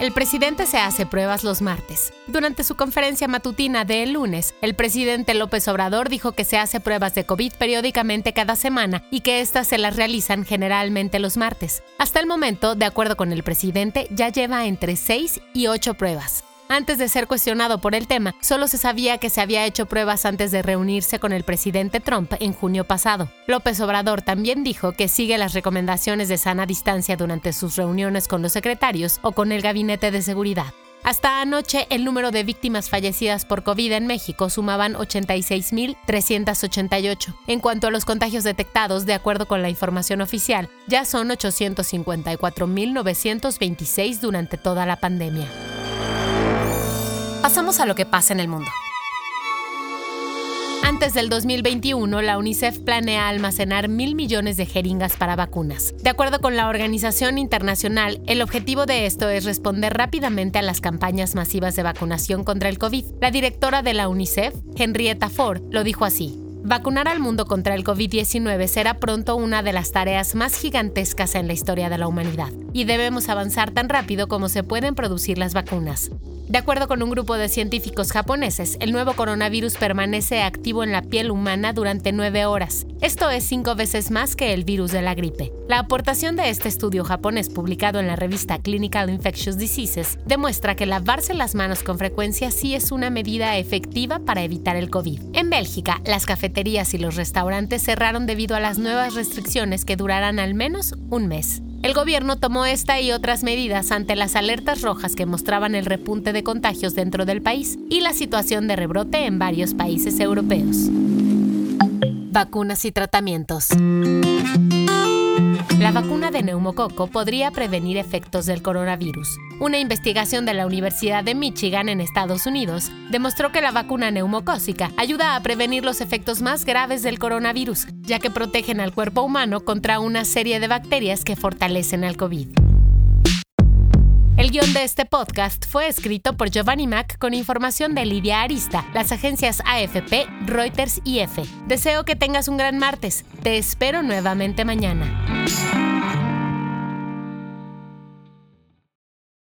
El presidente se hace pruebas los martes. Durante su conferencia matutina de el lunes, el presidente López Obrador dijo que se hace pruebas de COVID periódicamente cada semana y que éstas se las realizan generalmente los martes. Hasta el momento, de acuerdo con el presidente, ya lleva entre 6 y 8 pruebas. Antes de ser cuestionado por el tema, solo se sabía que se había hecho pruebas antes de reunirse con el presidente Trump en junio pasado. López Obrador también dijo que sigue las recomendaciones de sana distancia durante sus reuniones con los secretarios o con el gabinete de seguridad. Hasta anoche, el número de víctimas fallecidas por COVID en México sumaban 86.388. En cuanto a los contagios detectados, de acuerdo con la información oficial, ya son 854.926 durante toda la pandemia. Pasamos a lo que pasa en el mundo. Antes del 2021, la UNICEF planea almacenar mil millones de jeringas para vacunas. De acuerdo con la organización internacional, el objetivo de esto es responder rápidamente a las campañas masivas de vacunación contra el COVID. La directora de la UNICEF, Henrietta Ford, lo dijo así. Vacunar al mundo contra el COVID-19 será pronto una de las tareas más gigantescas en la historia de la humanidad, y debemos avanzar tan rápido como se pueden producir las vacunas. De acuerdo con un grupo de científicos japoneses, el nuevo coronavirus permanece activo en la piel humana durante nueve horas. Esto es cinco veces más que el virus de la gripe. La aportación de este estudio japonés publicado en la revista Clinical Infectious Diseases demuestra que lavarse las manos con frecuencia sí es una medida efectiva para evitar el COVID. En Bélgica, las cafeterías y los restaurantes cerraron debido a las nuevas restricciones que durarán al menos un mes. El gobierno tomó esta y otras medidas ante las alertas rojas que mostraban el repunte de contagios dentro del país y la situación de rebrote en varios países europeos. Vacunas y tratamientos. La vacuna de neumococo podría prevenir efectos del coronavirus. Una investigación de la Universidad de Michigan en Estados Unidos demostró que la vacuna neumocócica ayuda a prevenir los efectos más graves del coronavirus, ya que protegen al cuerpo humano contra una serie de bacterias que fortalecen al COVID. El guion de este podcast fue escrito por Giovanni Mac con información de Lidia Arista, las agencias AFP, Reuters y EFE. Deseo que tengas un gran martes. Te espero nuevamente mañana.